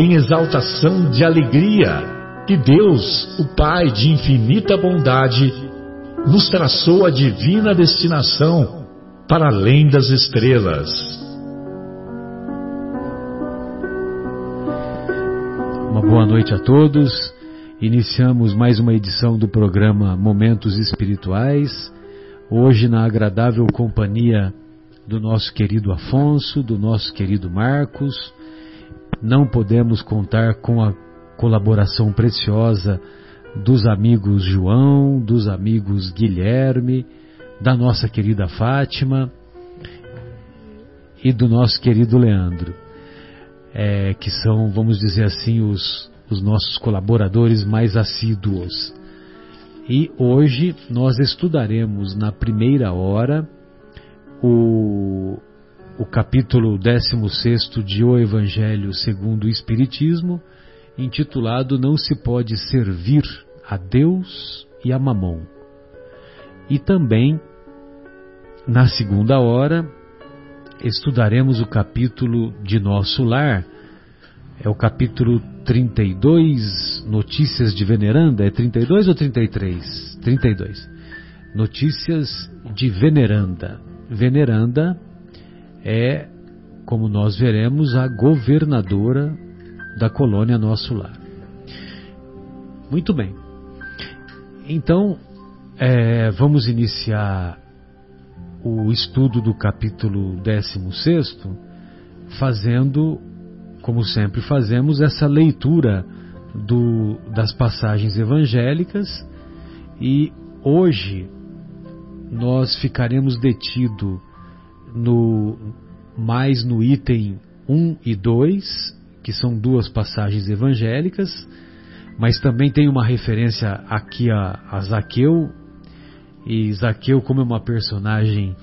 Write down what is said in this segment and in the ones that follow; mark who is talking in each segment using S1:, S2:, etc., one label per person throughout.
S1: em exaltação de alegria que Deus, o Pai de infinita bondade, nos traçou a divina destinação para além das estrelas.
S2: Uma boa noite a todos. Iniciamos mais uma edição do programa Momentos Espirituais. Hoje, na agradável companhia do nosso querido Afonso, do nosso querido Marcos não podemos contar com a colaboração preciosa dos amigos João, dos amigos Guilherme, da nossa querida Fátima e do nosso querido Leandro, é, que são, vamos dizer assim, os, os nossos colaboradores mais assíduos. E hoje nós estudaremos na primeira hora o, o capítulo 16 de O Evangelho segundo o Espiritismo, intitulado Não se pode servir a Deus e a Mamon. E também, na segunda hora, estudaremos o capítulo de Nosso Lar, é o capítulo 32, Notícias de Veneranda, é 32 ou 33? 32. Notícias de Veneranda. Veneranda é, como nós veremos, a governadora da colônia Nosso Lar. Muito bem. Então, é, vamos iniciar o estudo do capítulo 16, fazendo, como sempre fazemos, essa leitura do, das passagens evangélicas e hoje nós ficaremos detidos no, mais no item 1 e 2, que são duas passagens evangélicas, mas também tem uma referência aqui a, a Zaqueu, e Zaqueu, como é uma personagem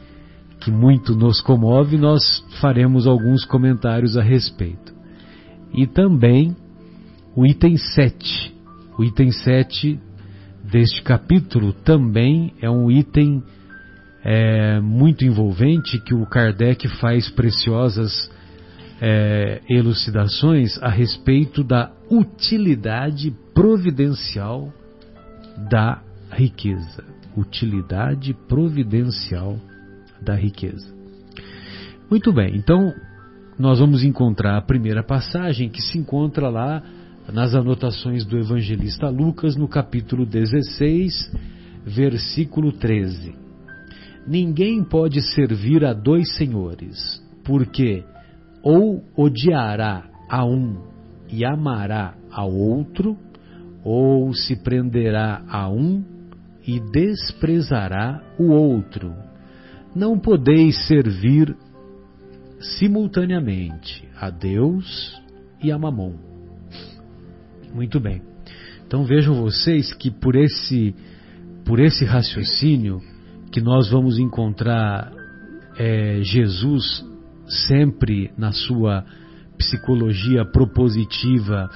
S2: que muito nos comove, nós faremos alguns comentários a respeito. E também o item 7. O item 7 deste capítulo também é um item é, muito envolvente que o Kardec faz preciosas é, elucidações a respeito da utilidade providencial da riqueza. Utilidade providencial da riqueza. Muito bem, então nós vamos encontrar a primeira passagem que se encontra lá nas anotações do evangelista Lucas, no capítulo 16, versículo 13. Ninguém pode servir a dois senhores, porque ou odiará a um e amará ao outro, ou se prenderá a um e desprezará o outro. Não podeis servir simultaneamente a Deus e a Mamon. Muito bem. Então vejam vocês que por esse por esse raciocínio que nós vamos encontrar é, Jesus sempre na sua psicologia propositiva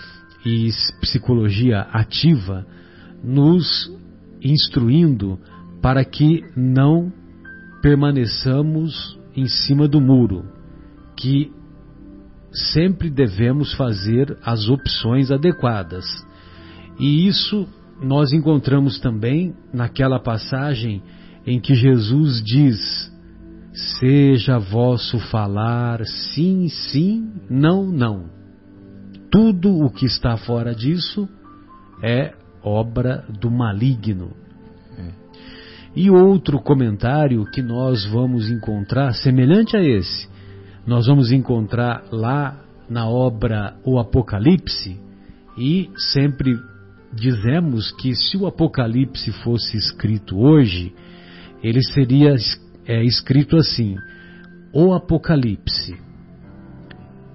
S2: e psicologia ativa, nos instruindo para que não permaneçamos em cima do muro, que sempre devemos fazer as opções adequadas. E isso nós encontramos também naquela passagem em que Jesus diz: Seja vosso falar sim, sim, não, não. Tudo o que está fora disso é obra do maligno. E outro comentário que nós vamos encontrar, semelhante a esse, nós vamos encontrar lá na obra O Apocalipse, e sempre dizemos que se o Apocalipse fosse escrito hoje, ele seria é, escrito assim: O Apocalipse,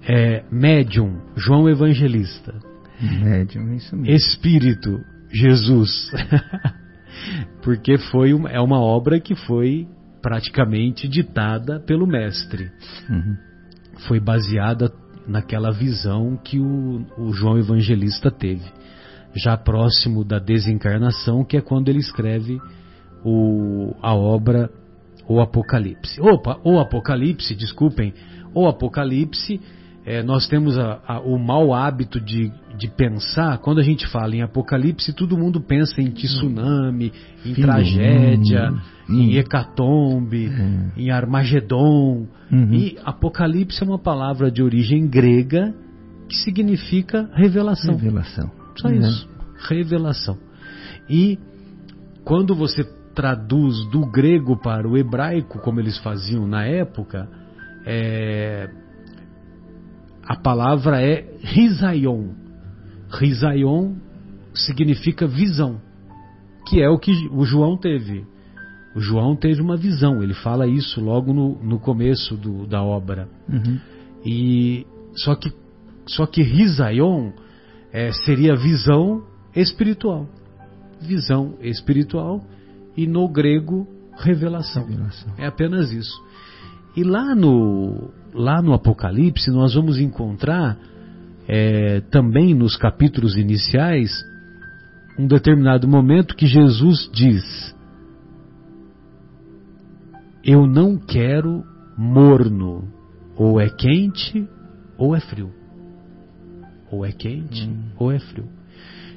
S2: é, médium João Evangelista,
S3: médium, isso mesmo.
S2: Espírito Jesus, porque foi uma, é uma obra que foi praticamente ditada pelo mestre, uhum. foi baseada naquela visão que o, o João Evangelista teve já próximo da desencarnação, que é quando ele escreve o, a obra O Apocalipse. Opa, o Apocalipse, desculpem, o Apocalipse, é, nós temos a, a, o mau hábito de, de pensar, quando a gente fala em Apocalipse, todo mundo pensa em tsunami, em Fim tragédia, em hecatombe, é. em Armagedon. Uhum. E Apocalipse é uma palavra de origem grega que significa revelação.
S3: Revelação.
S2: Só uhum. isso. Revelação. E quando você traduz do grego para o hebraico, como eles faziam na época, é, a palavra é risaion. Risaion significa visão, que é o que o João teve. O João teve uma visão, ele fala isso logo no, no começo do, da obra. Uhum. E só que só que risaion é, seria visão espiritual. Visão espiritual e no grego revelação. revelação. É apenas isso. E lá no, lá no Apocalipse nós vamos encontrar é, também nos capítulos iniciais um determinado momento que Jesus diz: Eu não quero morno, ou é quente ou é frio ou é quente hum. ou é frio.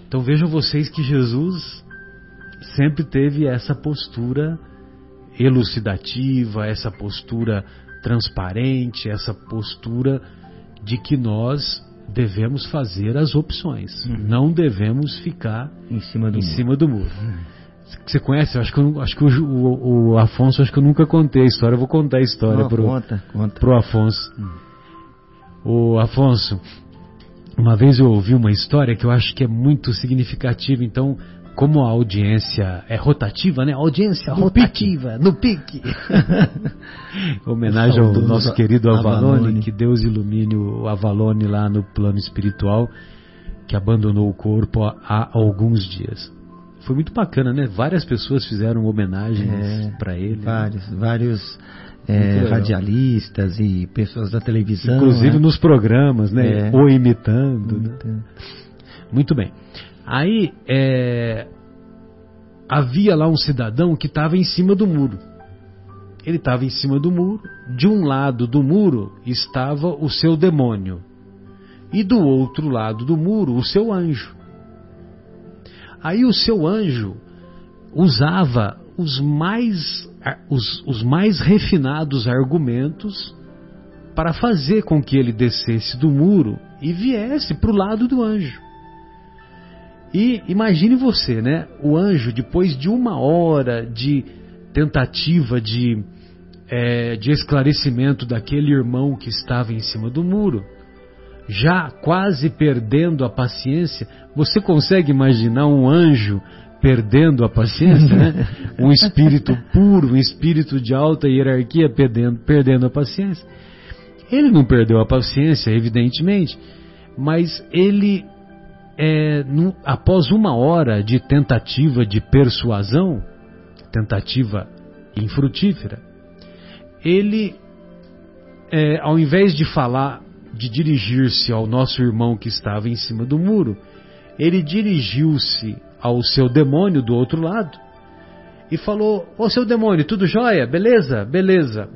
S2: Então vejam vocês que Jesus sempre teve essa postura elucidativa, essa postura transparente, essa postura de que nós devemos fazer as opções, uhum. não devemos ficar
S3: em cima do
S2: em
S3: muro.
S2: Cima do muro. Uhum. Você conhece? Acho que, eu, acho que o, o, o, Afonso, acho que eu nunca contei a história. Eu vou contar a história para o Afonso. Hum. O Afonso, uma vez eu ouvi uma história que eu acho que é muito significativa, então, como a audiência é rotativa, né? Audiência no rotativa, pique. no pique. Homenagem ao nosso querido Avalone, Avalone, que Deus ilumine o Avalone lá no plano espiritual, que abandonou o corpo há alguns dias. Foi muito bacana, né? Várias pessoas fizeram homenagens é, para ele.
S3: Vários, né? vários é, radialistas e pessoas da televisão.
S2: Inclusive né? nos programas, né? É. Ou imitando. imitando. Né? Muito bem. Aí é, havia lá um cidadão que estava em cima do muro. Ele estava em cima do muro. De um lado do muro estava o seu demônio. E do outro lado do muro, o seu anjo. Aí o seu anjo usava os mais os, os mais refinados argumentos para fazer com que ele descesse do muro e viesse para o lado do anjo. E imagine você, né? O anjo, depois de uma hora de tentativa de, é, de esclarecimento daquele irmão que estava em cima do muro, já quase perdendo a paciência, você consegue imaginar um anjo perdendo a paciência, né? um espírito puro, um espírito de alta hierarquia perdendo, perdendo a paciência. Ele não perdeu a paciência, evidentemente, mas ele, é, no, após uma hora de tentativa de persuasão, tentativa infrutífera, ele, é, ao invés de falar, de dirigir-se ao nosso irmão que estava em cima do muro, ele dirigiu-se ao seu demônio do outro lado e falou: Ô seu demônio, tudo jóia? Beleza? Beleza.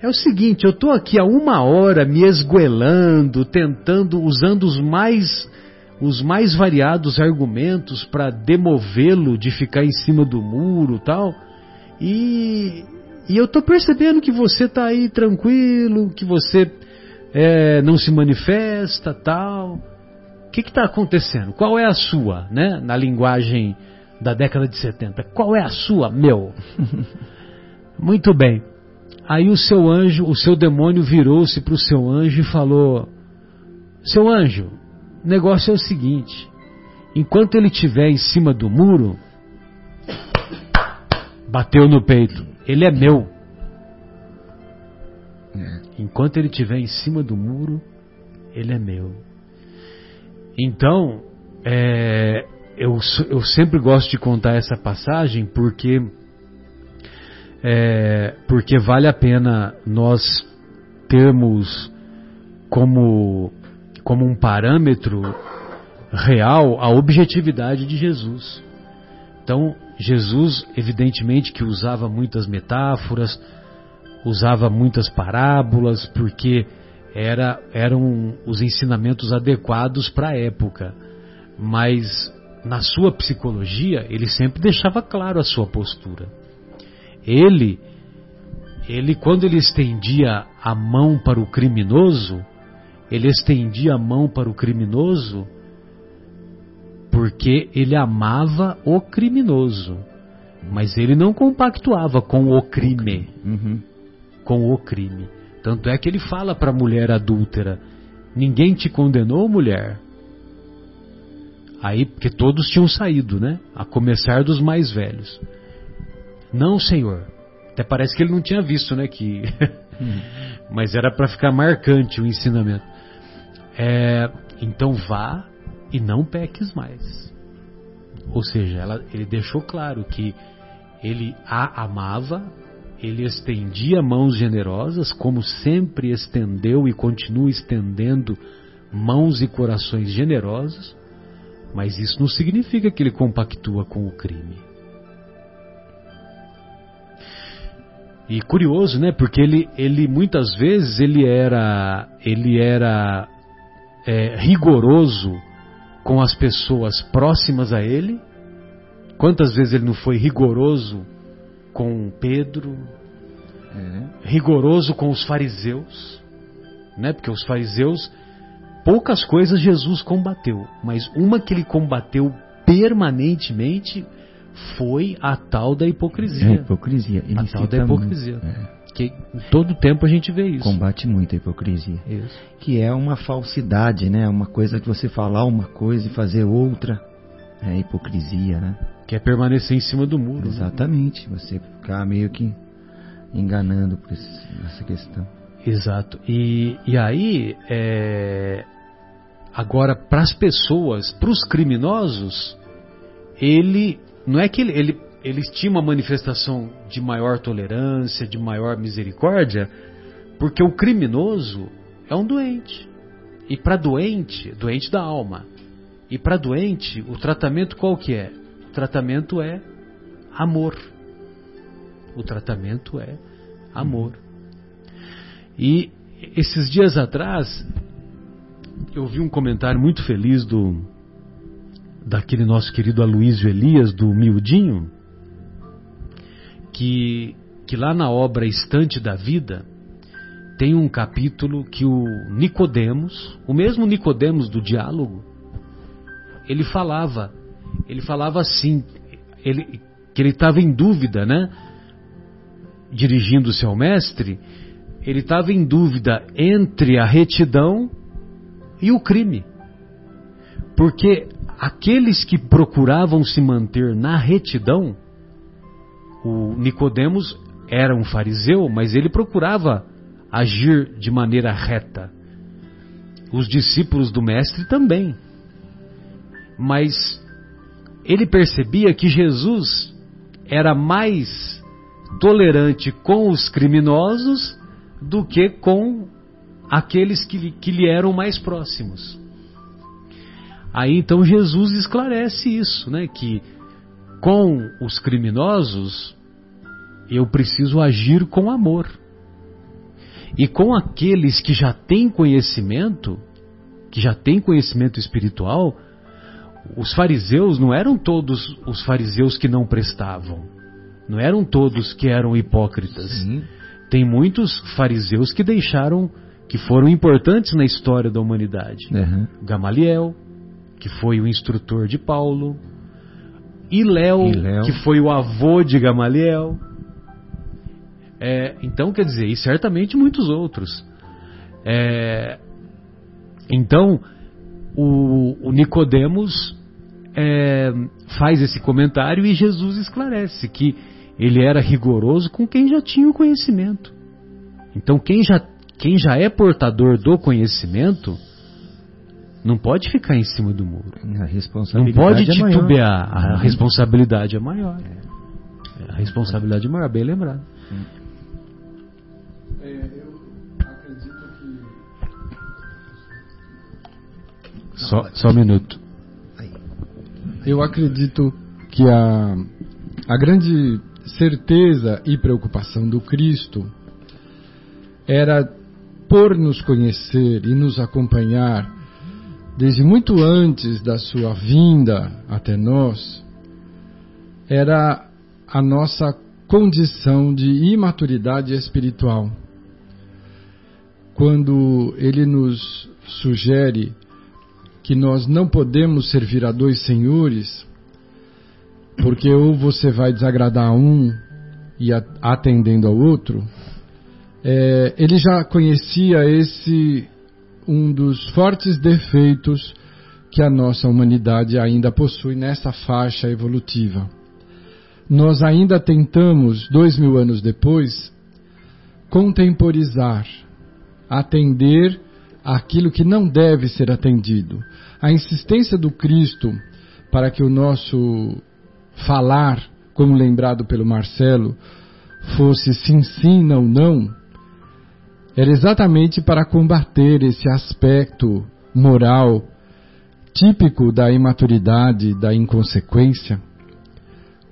S2: É o seguinte, eu estou aqui há uma hora me esguelando, tentando, usando os mais, os mais variados argumentos para demovê-lo de ficar em cima do muro tal. E, e eu estou percebendo que você está aí tranquilo, que você é, não se manifesta tal que está acontecendo? Qual é a sua, né? Na linguagem da década de 70. Qual é a sua, meu? Muito bem. Aí o seu anjo, o seu demônio virou-se para o seu anjo e falou: Seu anjo, o negócio é o seguinte: enquanto ele estiver em cima do muro, bateu no peito, ele é meu. Enquanto ele estiver em cima do muro, ele é meu. Então, é, eu, eu sempre gosto de contar essa passagem porque é, porque vale a pena nós termos como, como um parâmetro real a objetividade de Jesus. Então, Jesus, evidentemente, que usava muitas metáforas, usava muitas parábolas, porque era, eram os ensinamentos adequados para a época. Mas na sua psicologia, ele sempre deixava claro a sua postura. Ele, ele quando ele estendia a mão para o criminoso, ele estendia a mão para o criminoso porque ele amava o criminoso, mas ele não compactuava com o crime, uhum. com o crime. Tanto é que ele fala para a mulher adúltera: ninguém te condenou, mulher. Aí, porque todos tinham saído, né? A começar dos mais velhos. Não, senhor. Até parece que ele não tinha visto, né? Que... Mas era para ficar marcante o ensinamento. É, então vá e não peques mais. Ou seja, ela, ele deixou claro que ele a amava, ele estendia mãos generosas, como sempre estendeu e continua estendendo mãos e corações generosos, mas isso não significa que ele compactua com o crime. E curioso, né? Porque ele, ele muitas vezes ele era, ele era é, rigoroso com as pessoas próximas a ele. Quantas vezes ele não foi rigoroso com Pedro? É. Rigoroso com os fariseus, né? Porque os fariseus poucas coisas Jesus combateu, mas uma que ele combateu permanentemente foi a tal da hipocrisia. É,
S3: hipocrisia.
S2: Ele a tal da hipocrisia. É. Que todo tempo a gente vê isso.
S3: Combate muito a hipocrisia. Isso. Que é uma falsidade, né? Uma coisa que você falar uma coisa e fazer outra. É hipocrisia, né?
S2: Que é permanecer em cima do muro.
S3: Né? Exatamente. Né? Você ficar meio que enganando por essa questão.
S2: Exato. E, e aí, é... agora, para as pessoas, para os criminosos, ele não é que ele, ele, ele tinha uma manifestação de maior tolerância, de maior misericórdia, porque o criminoso é um doente. E para doente, doente da alma. E para doente, o tratamento qual que é? O tratamento é amor. O tratamento é amor. E esses dias atrás, eu vi um comentário muito feliz do daquele nosso querido Aloysio Elias, do Miudinho, que, que lá na obra Estante da Vida tem um capítulo que o Nicodemos, o mesmo Nicodemos do diálogo, ele falava, ele falava assim, ele, que ele estava em dúvida, né? Dirigindo-se ao mestre, ele estava em dúvida entre a retidão e o crime. Porque aqueles que procuravam se manter na retidão, o Nicodemos era um fariseu, mas ele procurava agir de maneira reta. Os discípulos do mestre também. Mas ele percebia que Jesus era mais tolerante com os criminosos do que com aqueles que, que lhe eram mais próximos. Aí então Jesus esclarece isso, né? Que com os criminosos eu preciso agir com amor. E com aqueles que já têm conhecimento, que já têm conhecimento espiritual, os fariseus não eram todos os fariseus que não prestavam. Não eram todos que eram hipócritas. Sim. Tem muitos fariseus que deixaram, que foram importantes na história da humanidade. Uhum. Gamaliel, que foi o instrutor de Paulo, Léo, que foi o avô de Gamaliel. É, então, quer dizer, e certamente muitos outros. É, então, o, o Nicodemos é, faz esse comentário e Jesus esclarece que ele era rigoroso com quem já tinha o conhecimento. Então, quem já, quem já é portador do conhecimento não pode ficar em cima do muro. não pode é titubear. É a responsabilidade é maior. É. A responsabilidade é maior, bem lembrado. Só, só um minuto.
S4: Eu acredito que a, a grande certeza e preocupação do Cristo era por nos conhecer e nos acompanhar desde muito antes da sua vinda até nós, era a nossa condição de imaturidade espiritual. Quando ele nos sugere que nós não podemos servir a dois senhores, porque ou você vai desagradar a um e atendendo ao outro, é, ele já conhecia esse um dos fortes defeitos que a nossa humanidade ainda possui nessa faixa evolutiva. Nós ainda tentamos, dois mil anos depois, contemporizar, atender aquilo que não deve ser atendido. A insistência do Cristo para que o nosso falar, como lembrado pelo Marcelo, fosse sim, sim, não, não, era exatamente para combater esse aspecto moral típico da imaturidade, da inconsequência,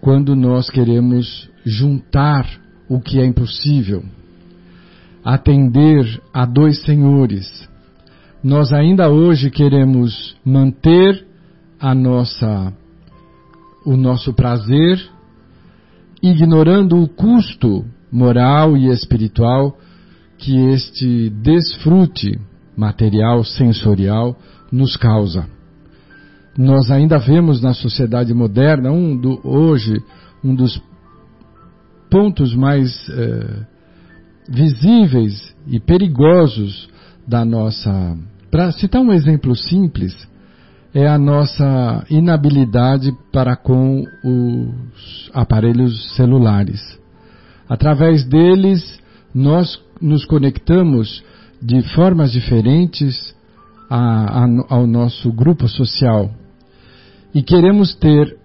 S4: quando nós queremos juntar o que é impossível, atender a dois senhores, nós ainda hoje queremos manter a nossa o nosso prazer, ignorando o custo moral e espiritual que este desfrute material, sensorial, nos causa. Nós ainda vemos na sociedade moderna, um do, hoje, um dos pontos mais eh, visíveis e perigosos da nossa para citar um exemplo simples, é a nossa inabilidade para com os aparelhos celulares. Através deles, nós nos conectamos de formas diferentes a, a, ao nosso grupo social e queremos ter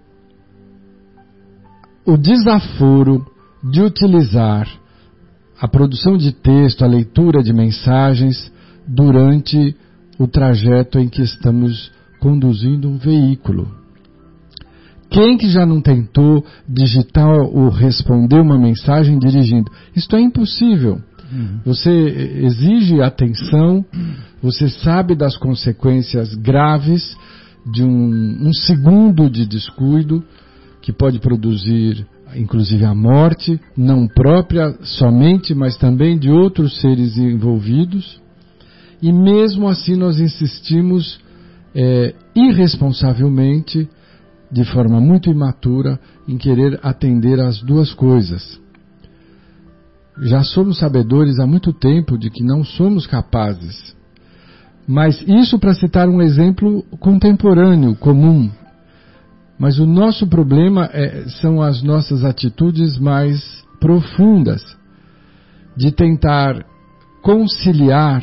S4: o desaforo de utilizar a produção de texto, a leitura de mensagens durante o trajeto em que estamos conduzindo um veículo. Quem que já não tentou digitar ou responder uma mensagem dirigindo? Isto é impossível. Uhum. Você exige atenção, você sabe das consequências graves de um, um segundo de descuido que pode produzir inclusive a morte, não própria somente, mas também de outros seres envolvidos. E mesmo assim nós insistimos é, irresponsavelmente, de forma muito imatura, em querer atender às duas coisas. Já somos sabedores há muito tempo de que não somos capazes. Mas isso para citar um exemplo contemporâneo, comum. Mas o nosso problema é, são as nossas atitudes mais profundas, de tentar conciliar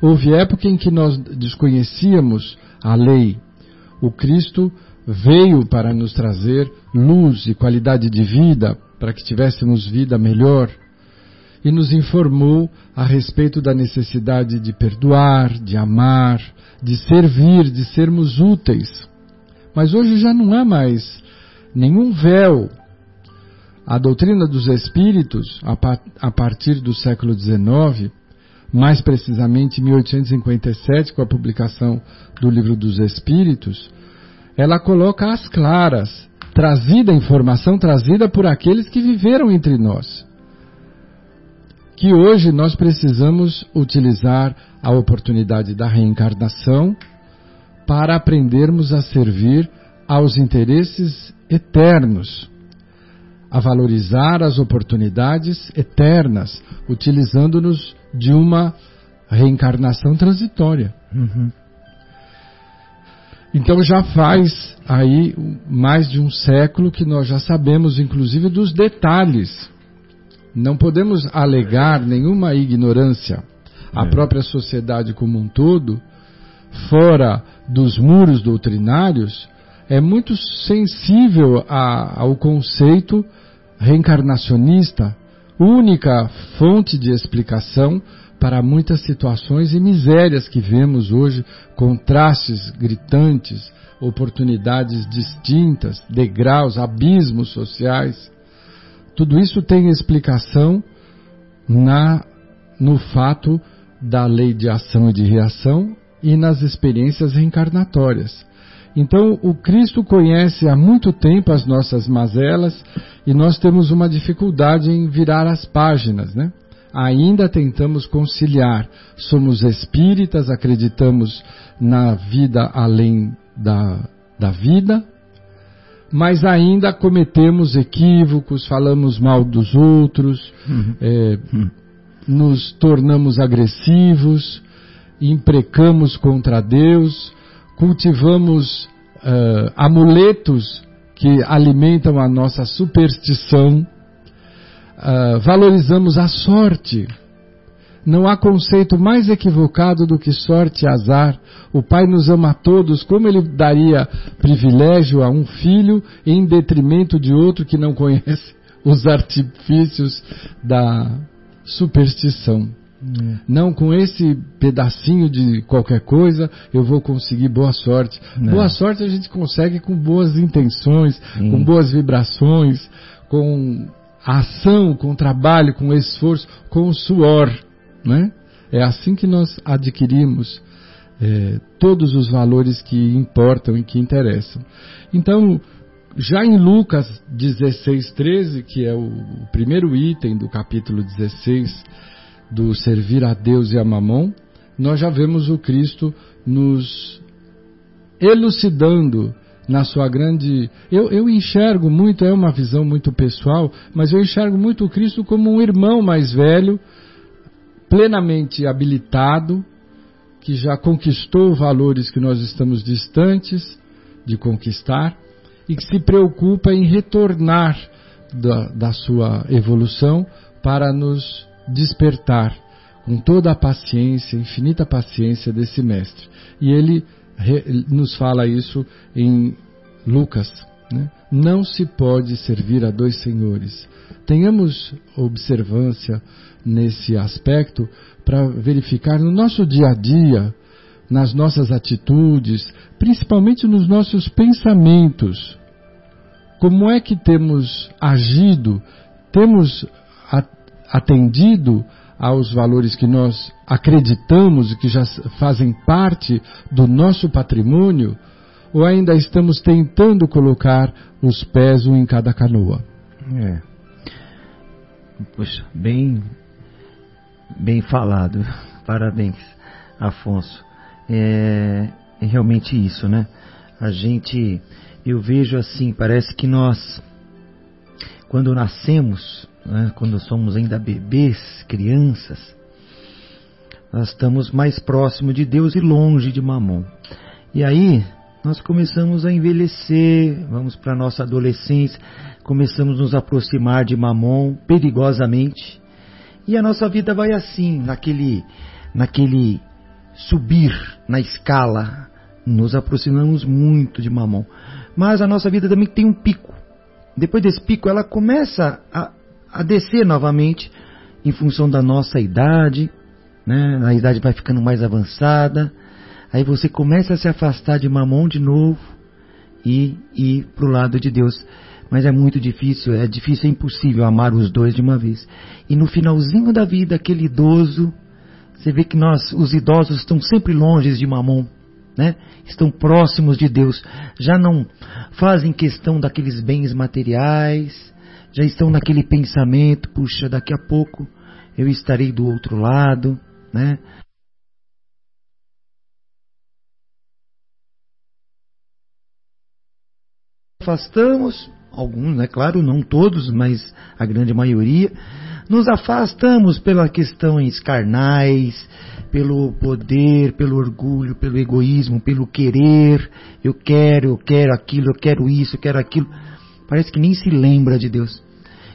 S4: Houve época em que nós desconhecíamos a lei. O Cristo veio para nos trazer luz e qualidade de vida, para que tivéssemos vida melhor, e nos informou a respeito da necessidade de perdoar, de amar, de servir, de sermos úteis. Mas hoje já não há mais nenhum véu. A doutrina dos Espíritos, a partir do século XIX, mais precisamente em 1857, com a publicação do Livro dos Espíritos, ela coloca às claras, trazida informação trazida por aqueles que viveram entre nós, que hoje nós precisamos utilizar a oportunidade da reencarnação para aprendermos a servir aos interesses eternos, a valorizar as oportunidades eternas, utilizando-nos de uma reencarnação transitória. Uhum. Então já faz aí mais de um século que nós já sabemos, inclusive, dos detalhes. Não podemos alegar nenhuma ignorância. A é. própria sociedade como um todo, fora dos muros doutrinários, é muito sensível a, ao conceito reencarnacionista, única fonte de explicação para muitas situações e misérias que vemos hoje, contrastes gritantes, oportunidades distintas, degraus, abismos sociais. Tudo isso tem explicação na no fato da lei de ação e de reação e nas experiências reencarnatórias. Então, o Cristo conhece há muito tempo as nossas mazelas e nós temos uma dificuldade em virar as páginas, né? ainda tentamos conciliar. Somos espíritas, acreditamos na vida além da, da vida, mas ainda cometemos equívocos, falamos mal dos outros, uhum. É, uhum. nos tornamos agressivos, imprecamos contra Deus, cultivamos uh, amuletos que alimentam a nossa superstição uh, valorizamos a sorte. Não há conceito mais equivocado do que sorte e azar. O Pai nos ama a todos, como Ele daria privilégio a um filho em detrimento de outro que não conhece os artifícios da superstição? É. Não com esse pedacinho de qualquer coisa eu vou conseguir boa sorte. Não. Boa sorte a gente consegue com boas intenções, Sim. com boas vibrações, com ação, com trabalho, com esforço, com suor. Né? É assim que nós adquirimos é, todos os valores que importam e que interessam. Então, já em Lucas 16, 13, que é o, primeiro item do capítulo 16 do servir a Deus e a Mamon, nós já vemos o Cristo nos elucidando na sua grande. Eu, eu enxergo muito, é uma visão muito pessoal, mas eu enxergo muito o Cristo como um irmão mais velho, plenamente habilitado, que já conquistou valores que nós estamos distantes de conquistar e que se preocupa em retornar da, da sua evolução para nos despertar com toda a paciência, infinita paciência desse mestre. E ele nos fala isso em Lucas. Né? Não se pode servir a dois senhores. Tenhamos observância nesse aspecto para verificar no nosso dia a dia, nas nossas atitudes, principalmente nos nossos pensamentos, como é que temos agido, temos atendido aos valores que nós acreditamos e que já fazem parte do nosso patrimônio, ou ainda estamos tentando colocar os pés um em cada canoa?
S3: É. Poxa, bem, bem falado. Parabéns, Afonso. É, é realmente isso, né? A gente, eu vejo assim, parece que nós, quando nascemos, né, quando somos ainda bebês, crianças, nós estamos mais próximo de Deus e longe de Mamon. E aí nós começamos a envelhecer, vamos para a nossa adolescência, começamos a nos aproximar de Mamon perigosamente, e a nossa vida vai assim, naquele, naquele subir na escala, nos aproximamos muito de Mamon. Mas a nossa vida também tem um pico. Depois desse pico, ela começa a, a descer novamente em função da nossa idade, né? A idade vai ficando mais avançada, aí você começa a se afastar de Mamon de novo e ir para o lado de Deus. Mas é muito difícil, é difícil, é impossível amar os dois de uma vez. E no finalzinho da vida, aquele idoso, você vê que nós, os idosos, estão sempre longe de Mamon. Né? Estão próximos de Deus, já não fazem questão daqueles bens materiais, já estão naquele pensamento, puxa, daqui a pouco eu estarei do outro lado, né? Afastamos, alguns, né? Claro, não todos, mas a grande maioria, nos afastamos pelas questões carnais, pelo poder, pelo orgulho, pelo egoísmo, pelo querer. Eu quero, eu quero aquilo, eu quero isso, eu quero aquilo. Parece que nem se lembra de Deus.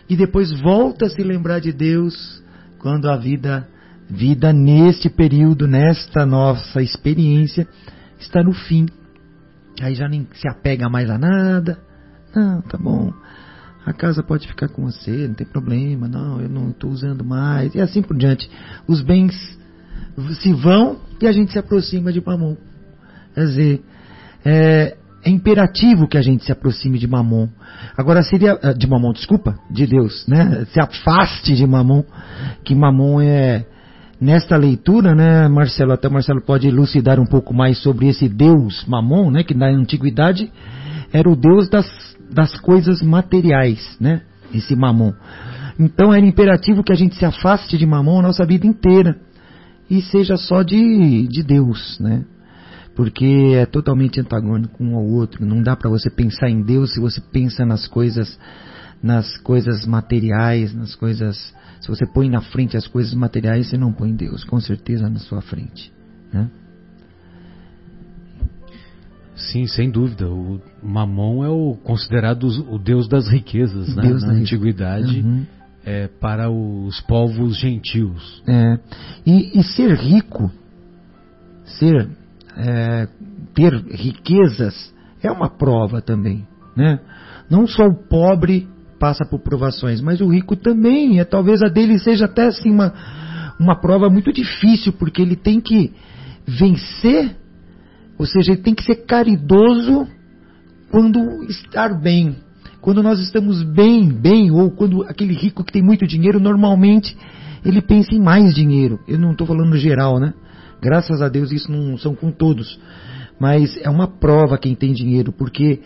S3: E depois volta a se lembrar de Deus quando a vida, vida neste período, nesta nossa experiência, está no fim. Aí já nem se apega mais a nada. Não, tá bom. A casa pode ficar com você, não tem problema. Não, eu não estou usando mais. E assim por diante. Os bens se vão e a gente se aproxima de Mamon. Quer dizer, é, é imperativo que a gente se aproxime de Mamon. Agora seria ah, de Mamon, desculpa, de Deus, né? Se afaste de Mamon, que Mamon é nesta leitura, né, Marcelo, até Marcelo pode elucidar um pouco mais sobre esse Deus Mamon, né, que na antiguidade era o Deus das, das coisas materiais, né? Esse Mamon. Então era imperativo que a gente se afaste de Mamon a nossa vida inteira e seja só de, de Deus, né? Porque é totalmente antagônico um ao outro. Não dá para você pensar em Deus se você pensa nas coisas, nas coisas materiais, nas coisas. Se você põe na frente as coisas materiais, você não põe Deus, com certeza na sua frente, né?
S2: Sim, sem dúvida. O Mamon é o considerado o deus das riquezas, né?
S3: Deus
S2: Na
S3: da
S2: antiguidade.
S3: Uhum.
S2: é, para os povos gentios.
S3: É, e, e ser rico, ser, é, ter riquezas é uma prova também, né? Não só o pobre passa por provações, mas o rico também. É, talvez a dele seja até assim uma, uma prova muito difícil, porque ele tem que vencer, ou seja, ele tem que ser caridoso quando estar bem. Quando nós estamos bem, bem, ou quando aquele rico que tem muito dinheiro, normalmente ele pensa em mais dinheiro. Eu não estou falando geral, né? Graças a Deus isso não são com todos. Mas é uma prova quem tem dinheiro, porque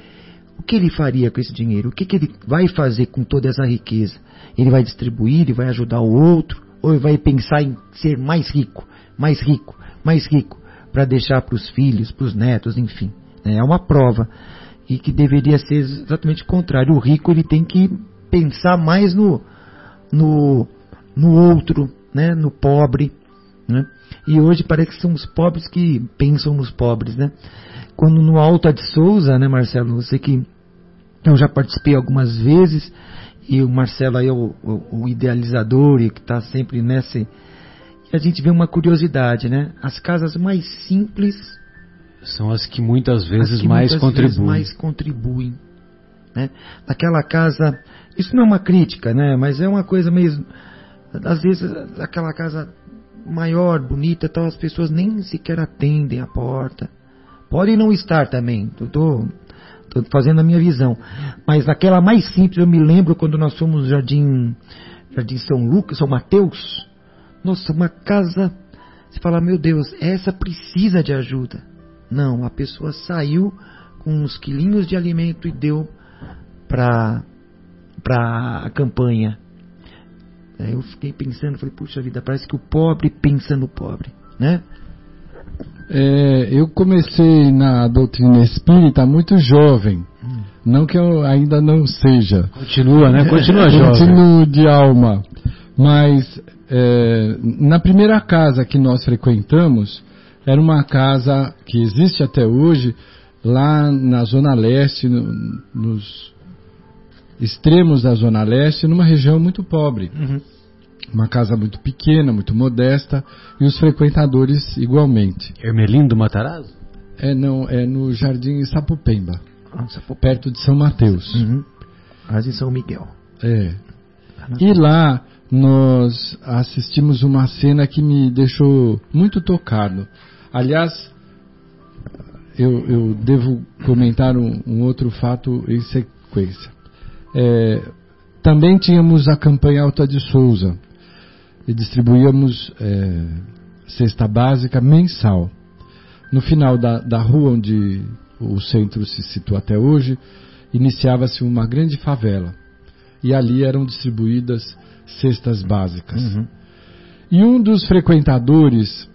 S3: o que ele faria com esse dinheiro? O que, que ele vai fazer com toda essa riqueza? Ele vai distribuir, ele vai ajudar o outro, ou ele vai pensar em ser mais rico, mais rico, mais rico, para deixar para os filhos, para os netos, enfim. É uma prova e que deveria ser exatamente o contrário. O rico ele tem que pensar mais no, no, no outro, né? no pobre. Né? E hoje parece que são os pobres que pensam nos pobres. Né? Quando no Alta de Souza, né, Marcelo, você que eu já participei algumas vezes, e o Marcelo aí é o, o, o idealizador e que está sempre nessa. E a gente vê uma curiosidade, né? As casas mais simples
S2: são as que muitas vezes
S3: que
S2: mais
S3: muitas
S2: contribuem.
S3: Vezes mais contribuem. Né? Naquela casa, isso não é uma crítica, né? mas é uma coisa mesmo. Às vezes, aquela casa maior, bonita, tal, as pessoas nem sequer atendem a porta. Podem não estar também, estou fazendo a minha visão. Mas naquela mais simples, eu me lembro quando nós fomos no Jardim, Jardim São Lucas, São Mateus. Nossa, uma casa. Você fala, meu Deus, essa precisa de ajuda. Não, a pessoa saiu com uns quilinhos de alimento e deu para para a campanha. Aí eu fiquei pensando, falei, puxa vida, parece que o pobre pensa no pobre, né?
S4: É, eu comecei na doutrina espírita muito jovem. Não que eu ainda não seja.
S2: Continua, né? Continua jovem.
S4: Continuo de alma. Mas é, na primeira casa que nós frequentamos, era uma casa que existe até hoje, lá na Zona Leste, no, nos extremos da Zona Leste, numa região muito pobre.
S3: Uhum.
S4: Uma casa muito pequena, muito modesta, e os frequentadores igualmente.
S2: Ermelindo Matarazzo?
S4: É, não, é no Jardim Sapupemba,
S3: Nossa, pô,
S4: perto de São Mateus.
S3: uhum. Em São Miguel.
S4: É. E lá nós assistimos uma cena que me deixou muito tocado. Aliás, eu, eu devo comentar um, um, outro fato em sequência. É, também tínhamos a campanha Alta de Souza e distribuíamos é, cesta básica mensal. No final da, da rua onde o centro se situa até hoje, iniciava-se uma grande favela e ali eram distribuídas cestas básicas.
S3: Uhum.
S4: E um dos frequentadores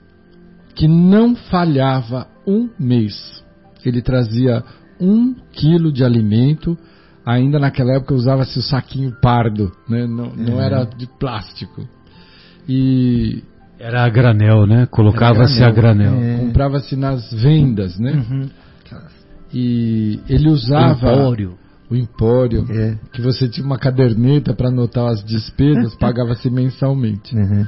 S4: que não falhava um mês, ele trazia um quilo de alimento. Ainda naquela época usava-se o saquinho pardo, né? não, não
S3: É.
S4: era de plástico. E
S2: Era a granel, né? Colocava-se a granel.
S3: É.
S4: comprava-se nas vendas, né?
S3: Uhum.
S4: E ele usava
S2: Empório.
S4: o empório,
S3: É.
S4: que você tinha uma caderneta para anotar as despesas, pagava-se mensalmente.
S3: Uhum.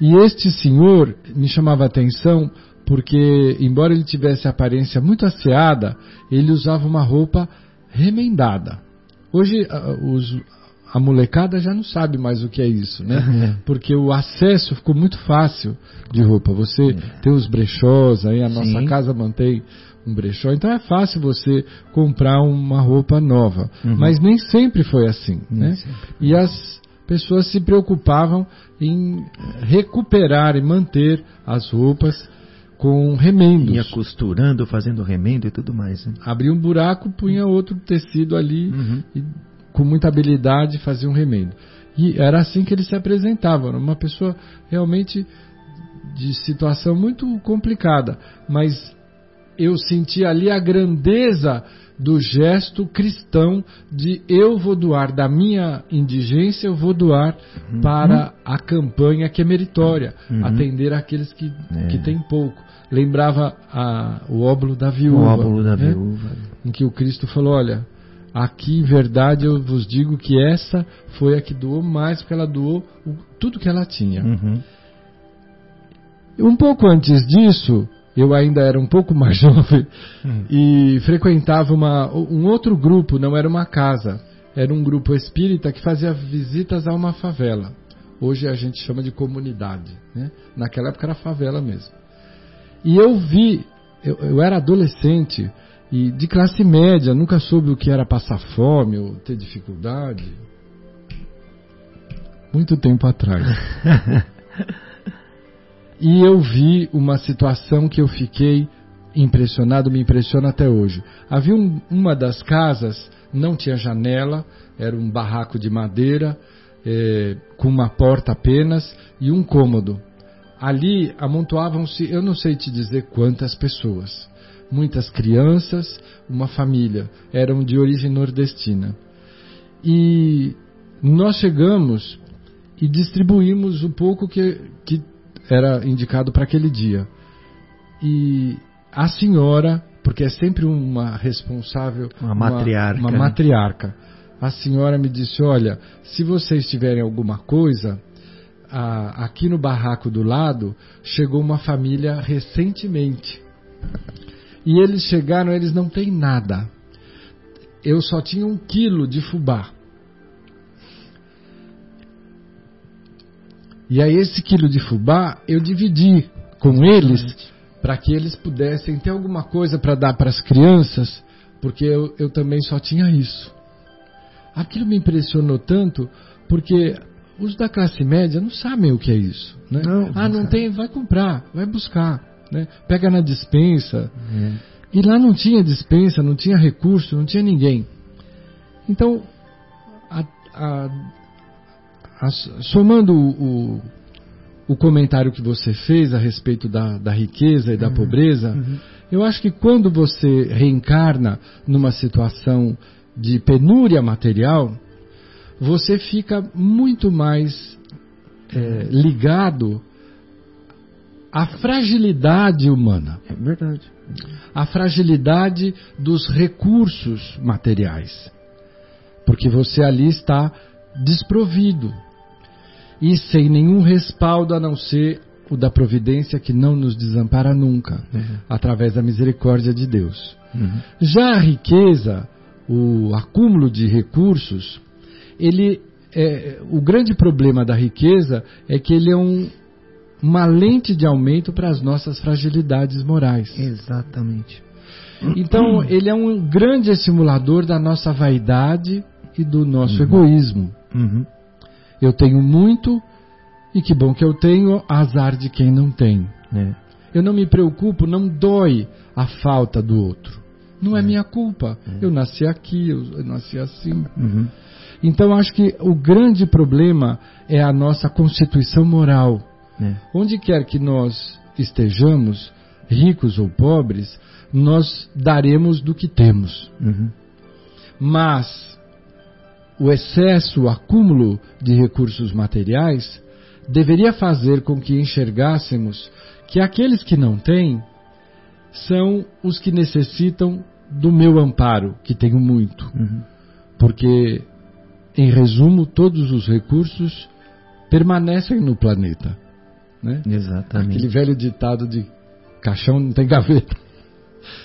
S4: E este senhor me chamava a atenção porque, embora ele tivesse a aparência muito asseada, ele usava uma roupa remendada. Hoje os- a molecada já não sabe mais o que é isso, né? Porque o acesso ficou muito fácil de roupa. Você tem os brechós, aí a nossa
S3: Sim.
S4: casa mantém um brechó, então é fácil você comprar uma roupa nova.
S3: Uhum.
S4: Mas nem sempre foi assim, né?
S3: sempre.
S4: E as pessoas se preocupavam em recuperar e manter as roupas com remendos.
S3: Ia costurando, fazendo remendo e tudo mais. Né?
S4: Abria um buraco, punha outro tecido ali
S3: Uhum.
S4: e com muita habilidade fazia um remendo. E era assim que ele se apresentava, uma pessoa realmente de situação muito complicada, mas eu senti ali a grandeza do gesto cristão de eu vou doar da minha indigência, eu vou doar para a campanha que é meritória,
S3: Uhum.
S4: atender aqueles que,
S3: É.
S4: que têm pouco. Lembrava a- o óbolo da
S3: O
S4: viúva.
S3: óvulo da
S4: né?
S3: viúva.
S4: em que o Cristo falou: Olha, aqui em verdade eu vos digo que essa foi a que doou mais, porque ela doou o- tudo que ela tinha.
S3: Uhum.
S4: Um pouco antes disso, eu ainda era um pouco mais jovem
S3: Hum.
S4: e frequentava uma, um outro grupo, não era uma casa, era um grupo espírita que fazia visitas a uma favela. Hoje a gente chama de comunidade. Né? Naquela época era favela mesmo. E eu vi, eu, eu era adolescente e de classe média, nunca soube o que era passar fome ou ter dificuldade. Muito tempo atrás. e eu vi uma situação que eu fiquei impressionado, me impressiona até hoje. Havia um- uma das casas, não tinha janela, era um barraco de madeira, eh, com uma porta apenas e um cômodo. Ali amontoavam-se, eu não sei te dizer quantas pessoas. Muitas crianças, uma família, eram de origem nordestina. E nós chegamos e distribuímos o pouco que, que era indicado para aquele dia. E a senhora, porque é sempre uma responsável,
S3: Uma matriarca,
S4: uma
S3: né?
S4: matriarca. A senhora me disse: Olha, se vocês tiverem alguma coisa, a- aqui no barraco do lado chegou uma família recentemente. E eles chegaram, eles não têm nada. Eu só tinha um quilo de fubá. E aí esse quilo de fubá eu dividi com eles para que eles pudessem ter alguma coisa para dar para as crianças, porque eu, eu também só tinha isso. Aquilo me impressionou tanto porque os da classe média não sabem o que é isso. Né?
S3: Não,
S4: ah,
S3: não sabe.
S4: tem, vai comprar, vai buscar. Né? Pega na dispensa.
S3: É.
S4: E lá não tinha dispensa, não tinha recurso, não tinha ninguém. Então, a- a- a- somando o, o- comentário que você fez a respeito da, da riqueza e da pobreza, eu acho que quando você reencarna numa situação de penúria material, você fica muito mais eh, ligado à fragilidade humana
S3: É verdade.
S4: a fragilidade dos recursos materiais. Porque você ali está desprovido e sem nenhum respaldo a não ser o da providência que não nos desampara nunca, através da misericórdia de Deus.
S3: Uhum.
S4: Já a riqueza, o acúmulo de recursos, ele é, o grande problema da riqueza é que ele é um, uma lente de aumento para as nossas fragilidades morais.
S3: Exatamente.
S4: Então, ele é um grande estimulador da nossa vaidade e do nosso
S3: Uhum.
S4: egoísmo.
S3: Uhum.
S4: Eu tenho muito e que bom que eu tenho, azar de quem não tem.
S3: É.
S4: Eu não me preocupo, não dói a falta do outro. Não é minha culpa. Eu nasci aqui, eu, eu nasci assim.
S3: Uhum.
S4: Então, acho que o grande problema é a nossa constituição moral.
S3: É.
S4: Onde quer que nós estejamos, ricos ou pobres, nós daremos do que temos.
S3: Uhum.
S4: Mas o excesso, o acúmulo de recursos materiais deveria fazer com que enxergássemos que aqueles que não têm são os que necessitam do meu amparo, que tenho muito.
S3: Uhum.
S4: Porque, em resumo, todos os recursos permanecem no planeta. Né?
S3: Exatamente.
S4: Aquele velho ditado de caixão não tem gaveta.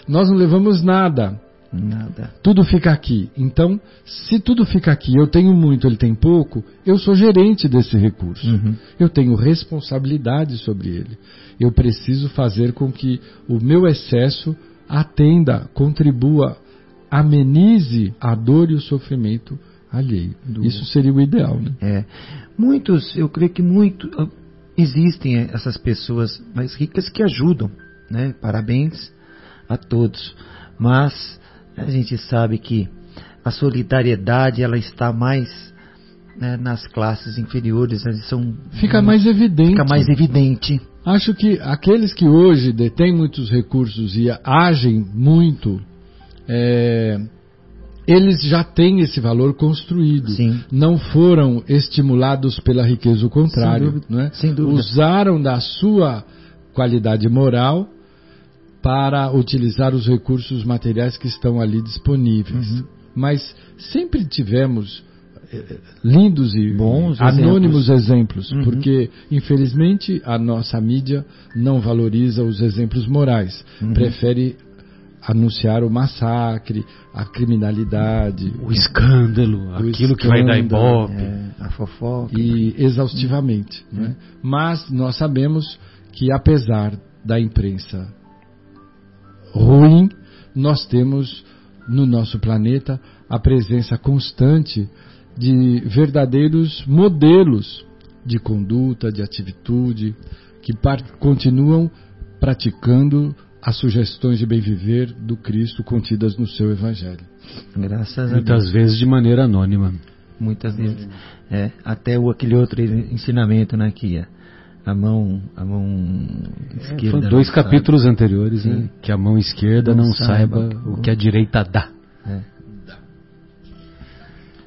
S4: Nós não levamos nada.
S3: Nada.
S4: Tudo fica aqui. Então, se tudo fica aqui, eu tenho muito, ele tem pouco, eu sou gerente desse recurso.
S3: Uhum.
S4: Eu tenho responsabilidade sobre ele. Eu preciso fazer com que o meu excesso atenda, contribua, amenize a dor e o sofrimento alheio.
S3: Do-
S4: Isso seria o ideal, né?
S3: É. Muitos, eu creio que muito existem essas pessoas mais ricas que ajudam, né? Parabéns a todos. Mas a gente sabe que a solidariedade ela está mais né, nas classes inferiores, são
S4: Fica mais evidente.
S3: fica mais evidente.
S4: Acho que aqueles que hoje detêm muitos recursos e agem muito, é, eles já têm esse valor construído.
S3: Sim.
S4: Não foram estimulados pela riqueza, o contrário.
S3: Sem dúvida,
S4: não é?
S3: sem dúvida.
S4: Usaram da sua qualidade moral para utilizar os recursos materiais que estão ali disponíveis.
S3: Uhum.
S4: Mas sempre tivemos eh, lindos e
S3: Bons
S4: anônimos exemplos,
S3: Uhum.
S4: porque infelizmente a nossa mídia não valoriza os exemplos morais,
S3: Uhum.
S4: prefere anunciar o massacre, a criminalidade
S2: O escândalo,
S4: O
S2: aquilo que vai dar
S4: escândalo,
S2: ibope.
S3: É, a fofoca.
S4: e exaustivamente. né? Mas nós sabemos que apesar da imprensa ruim, nós temos no nosso planeta a presença constante de verdadeiros modelos de conduta, de atitude, que continuam praticando as sugestões de bem viver do Cristo contidas no seu Evangelho.
S3: Graças a Deus.
S2: Muitas vezes de maneira anônima.
S3: Muitas vezes. É, até o, aquele outro ensinamento, né, que é a mão, a mão esquerda. Não
S2: dois
S3: sabe.
S2: capítulos anteriores,
S3: Sim.
S2: né? Que a mão esquerda
S3: Não
S2: não,
S3: saiba
S2: saiba
S3: o-
S2: o que a direita dá.
S3: É.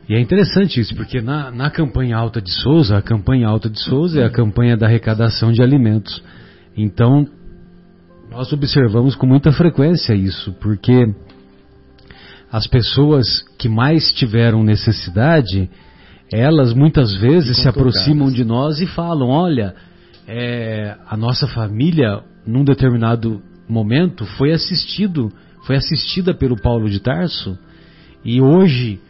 S2: E é interessante isso, porque na, na campanha Alta de Souza, a campanha Alta de Souza é a campanha da arrecadação de alimentos. Então, nós observamos com muita frequência isso, porque as pessoas que mais tiveram necessidade, elas muitas vezes se aproximam de nós e falam: olha, é, a nossa família, num determinado momento, foi assistido, foi assistida pelo Paulo de Tarso, e hoje,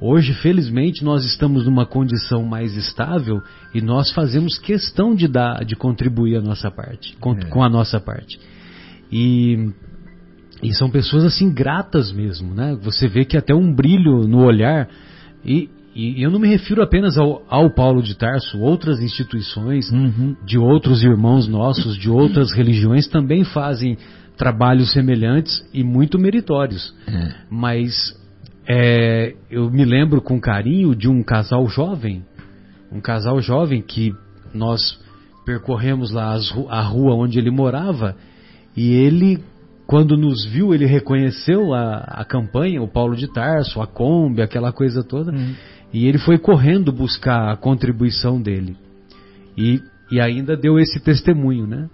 S2: hoje, felizmente, nós estamos numa condição mais estável e nós fazemos questão de dar, de contribuir a nossa parte, com,
S3: É.
S2: com a nossa parte. E, e são pessoas assim gratas mesmo, né? Você vê que até um brilho no olhar e, e eu não me refiro apenas ao, ao Paulo de Tarso, outras instituições
S3: Uhum.
S2: de outros irmãos nossos, de outras religiões também fazem trabalhos semelhantes e muito meritórios.
S3: É.
S2: Mas é, eu me lembro com carinho de um casal jovem, um casal jovem que nós percorremos lá as a rua onde ele morava e ele, quando nos viu, ele reconheceu a, a campanha, o Paulo de Tarso, a Kombi, aquela coisa toda, e ele foi correndo buscar a contribuição dele. E, e ainda deu esse testemunho, né?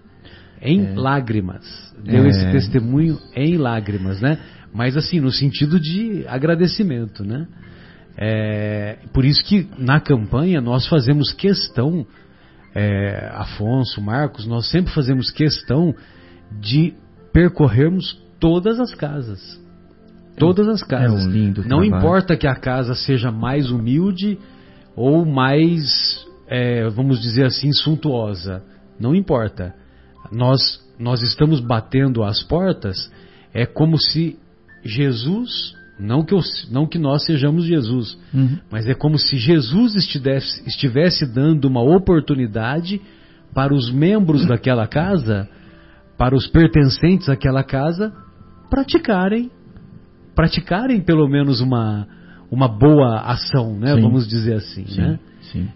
S2: Em lágrimas. Deu
S3: É.
S2: esse testemunho em lágrimas, né? Mas assim, no sentido de agradecimento, né? É, por isso que na campanha nós fazemos questão, é, Afonso, Marcos, nós sempre fazemos questão de percorrermos todas as casas. Todas as casas.
S3: um lindo
S2: Não
S3: trabalho.
S2: importa que a casa seja mais humilde ou mais, é, vamos dizer assim, suntuosa. Não importa. Nós, nós estamos batendo as portas, é como se Jesus, não que, eu- não que nós sejamos Jesus,
S3: Uhum.
S2: mas é como se Jesus estivesse, estivesse dando uma oportunidade para os membros daquela casa, para os pertencentes àquela casa, praticarem, praticarem pelo menos uma, uma boa ação, né?
S3: Sim.
S2: Vamos dizer assim, né?
S3: Sim.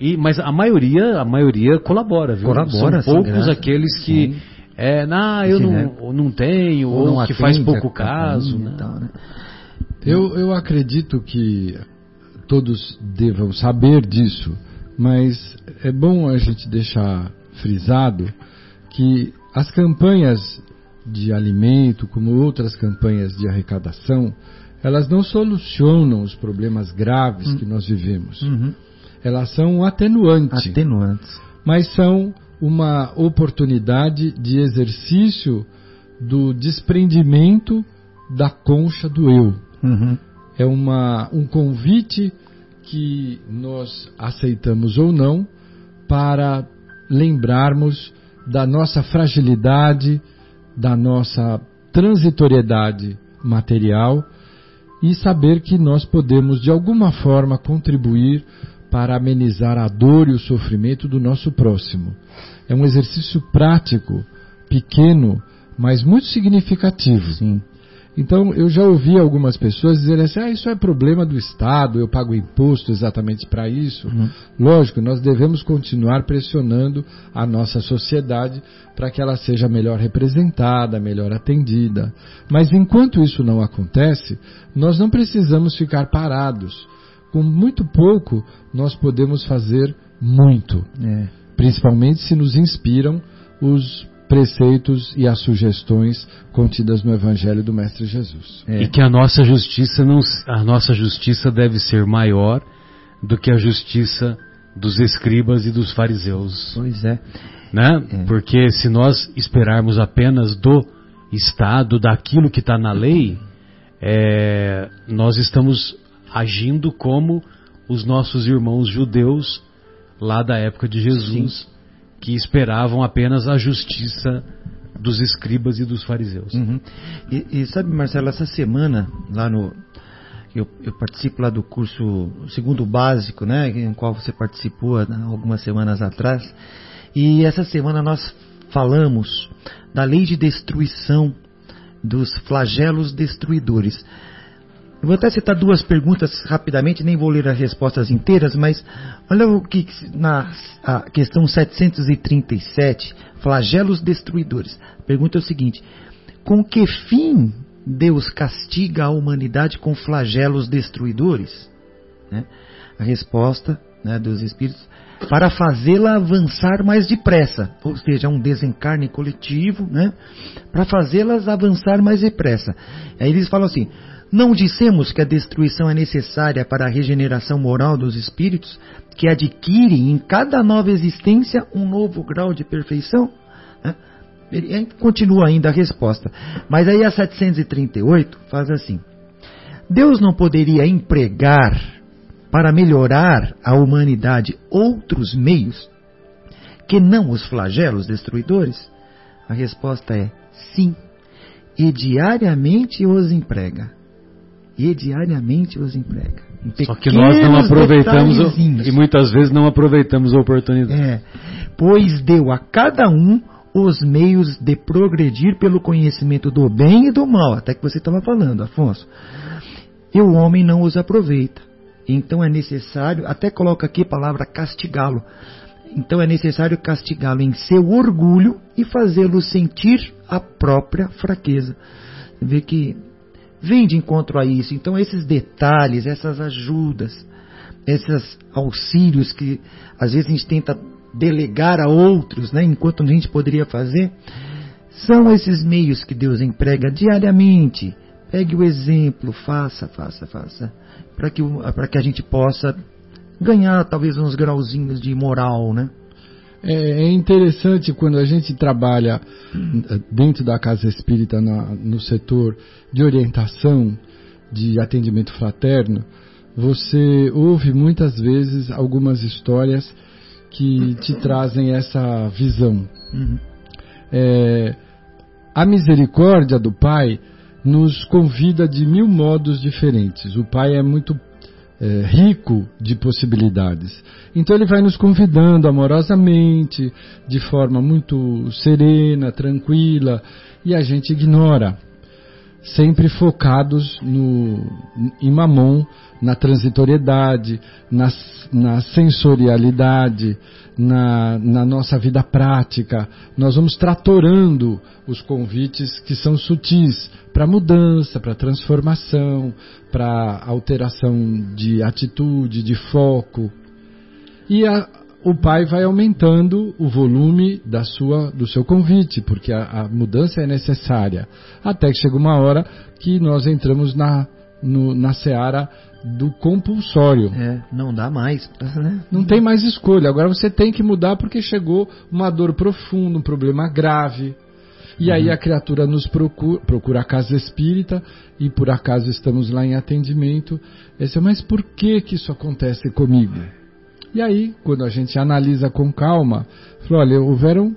S2: E, mas a maioria, a maioria colabora, viu?
S3: Colabora,
S2: São
S3: sim,
S2: poucos aqueles que
S3: sim.
S2: é, não, eu não, né? não tenho, ou, não que faz pouco caso. Né? Tal, né?
S4: Eu, eu acredito que todos devam saber disso, mas é bom a gente deixar frisado que as campanhas de alimento, como outras campanhas de arrecadação, elas não solucionam os problemas graves hum. que nós vivemos. Uhum. Elas são atenuantes.
S3: Atenuantes.
S4: Mas são uma oportunidade de exercício do desprendimento da concha do eu. Uhum. É uma, um convite que nós aceitamos ou não para lembrarmos da nossa fragilidade, da nossa transitoriedade material e saber que nós podemos de alguma forma contribuir para amenizar a dor e o sofrimento do nosso próximo. É um exercício prático, pequeno, mas muito significativo. Sim. Então, eu já ouvi algumas pessoas dizerem assim: ah, isso é problema do Estado, eu pago imposto exatamente para isso. Uhum. Lógico, nós devemos continuar pressionando a nossa sociedade para que ela seja melhor representada, melhor atendida. Mas enquanto isso não acontece, nós não precisamos ficar parados. Com muito pouco, nós podemos fazer muito. É. Principalmente se nos inspiram os preceitos e as sugestões contidas no Evangelho do Mestre Jesus.
S2: É. E que a nossa justiça não, a nossa justiça deve ser maior do que a justiça dos escribas e dos fariseus.
S3: Pois é.
S2: Né? É. Porque se nós esperarmos apenas do Estado, daquilo que está na lei, é, nós estamos agindo como os nossos irmãos judeus lá da época de Jesus. Sim que esperavam apenas a justiça dos escribas e dos fariseus.
S3: Uhum. E, e, sabe, Marcelo, essa semana, lá no. Eu, eu, participo lá do curso segundo básico, né, em qual você participou algumas semanas atrás, e essa semana nós falamos da lei de destruição dos flagelos destruidores. Eu vou até citar duas perguntas rapidamente, nem vou ler as respostas inteiras, mas olha o que na questão 737, flagelos destruidores. A pergunta é o seguinte: com que fim Deus castiga a humanidade com flagelos destruidores? Né? A resposta né, dos Espíritos para fazê-la avançar mais depressa, ou seja, um desencarne coletivo, né, para fazê-las avançar mais depressa. Aí eles falam assim: não dissemos que a destruição é necessária para a regeneração moral dos espíritos, que adquirem em cada nova existência um novo grau de perfeição? Ele continua ainda a resposta. Mas aí a 738 faz assim: Deus não poderia empregar para melhorar a humanidade outros meios que não os flagelos destruidores? A resposta é sim, e diariamente os emprega e diariamente os emprega.
S2: Só que nós não aproveitamos e muitas vezes não aproveitamos a oportunidade. É,
S3: pois deu a cada um os meios de progredir pelo conhecimento do bem e do mal, até que você estava falando, Afonso. E o homem não os aproveita. Então é necessário, até coloca aqui a palavra castigá-lo. Então é necessário castigá-lo em seu orgulho e fazê-lo sentir a própria fraqueza. Vê que vem de encontro a isso. Então, esses detalhes, essas ajudas, esses auxílios que às vezes a gente tenta delegar a outros, né, enquanto a gente poderia fazer, são esses meios que Deus emprega diariamente. Pegue o exemplo, faça, faça, faça, para que, que a gente possa ganhar talvez uns grauzinhos de moral, né?
S4: É, é interessante quando a gente trabalha dentro da casa espírita na, no setor de orientação, de atendimento fraterno, você ouve muitas vezes algumas histórias que te trazem essa visão. Uhum. É, a misericórdia do Pai nos convida de mil modos diferentes. O Pai é muito é, rico de possibilidades. Então ele vai nos convidando amorosamente, de forma muito serena, tranquila, e a gente ignora. Sempre focados no, em mamon, na transitoriedade, na, na sensorialidade, na, na, nossa vida prática. Nós vamos tratorando os convites que são sutis para mudança, para transformação, para alteração de atitude, de foco. E a, o pai vai aumentando o volume da sua, do seu convite, porque a, a mudança é necessária. Até que chega uma hora que nós entramos na, no, na seara do compulsório.
S3: É, não dá mais. Né?
S4: Não tem mais escolha. Agora você tem que mudar porque chegou uma dor profunda, um problema grave. E uhum. aí a criatura nos procura, procura a casa espírita e por acaso estamos lá em atendimento. Esse, mas por que que isso acontece comigo? E aí, quando a gente analisa com calma, falou, olha, houveram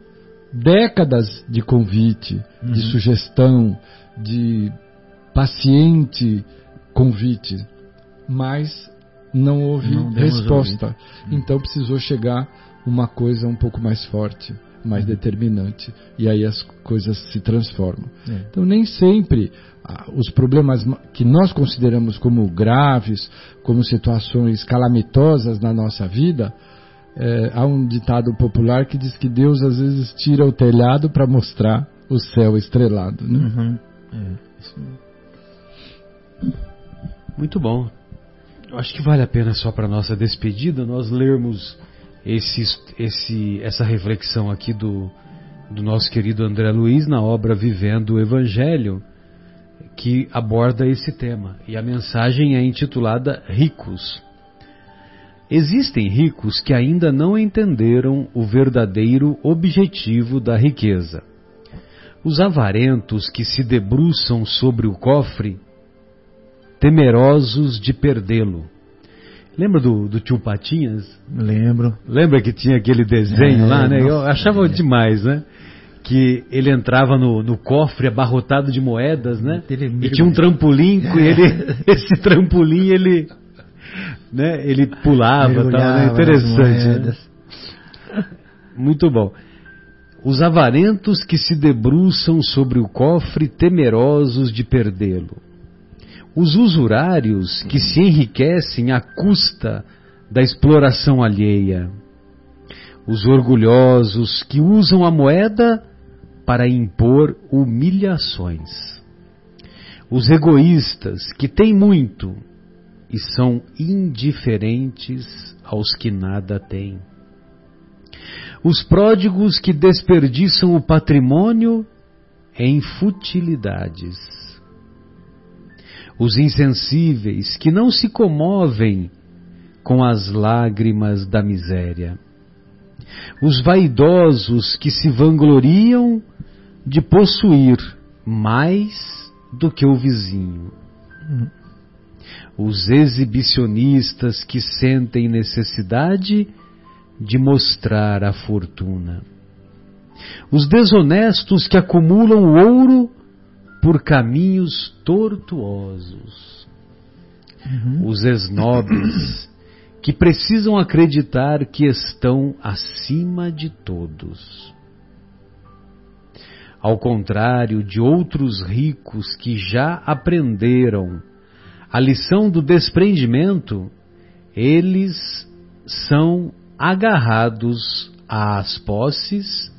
S4: décadas de convite, uhum. de sugestão, de paciente convite, mas não houve não resposta. Então precisou chegar uma coisa um pouco mais forte, mais determinante. E aí as coisas se transformam. É. Então nem sempre os problemas que nós consideramos como graves, como situações calamitosas na nossa vida, é, há um ditado popular que diz que Deus às vezes tira o telhado para mostrar o céu estrelado. Né? Uhum.
S2: É, Muito bom. Eu acho que vale a pena só para nossa despedida nós lermos esse, esse, essa reflexão aqui do, do nosso querido André Luiz na obra Vivendo o Evangelho que aborda esse tema e a mensagem é intitulada Ricos. Existem ricos que ainda não entenderam o verdadeiro objetivo da riqueza. Os avarentos que se debruçam sobre o cofre, temerosos de perdê-lo. Lembra do, do tio Patinhas?
S3: Lembro.
S2: Lembra que tinha aquele desenho é, lá, né? Eu achava é. demais, né? que ele entrava no, no cofre abarrotado de moedas, né? E tinha um trampolim, e ele, esse trampolim ele, né? Ele pulava, tal, né? interessante. Né? Muito bom. Os avarentos que se debruçam sobre o cofre temerosos de perdê-lo. Os usurários que se enriquecem à custa da exploração alheia. Os orgulhosos que usam a moeda para impor humilhações. Os egoístas que têm muito e são indiferentes aos que nada têm. Os pródigos que desperdiçam o patrimônio em futilidades. Os insensíveis que não se comovem com as lágrimas da miséria. Os vaidosos que se vangloriam de possuir mais do que o vizinho. Os exibicionistas que sentem necessidade de mostrar a fortuna. Os desonestos que acumulam ouro por caminhos tortuosos. Uhum. Os esnobres que precisam acreditar que estão acima de todos ao contrário de outros ricos que já aprenderam a lição do desprendimento, eles são agarrados às posses